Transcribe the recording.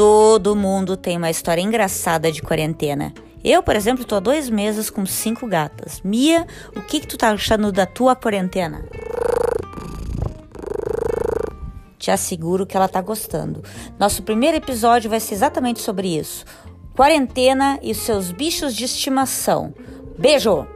Todo mundo tem uma história engraçada de quarentena. Eu, por exemplo, tô há dois meses com cinco gatas. Mia, o que, que tu tá achando da tua quarentena? Te asseguro que ela tá gostando. Nosso primeiro episódio vai ser exatamente sobre isso. Quarentena e seus bichos de estimação. Beijo!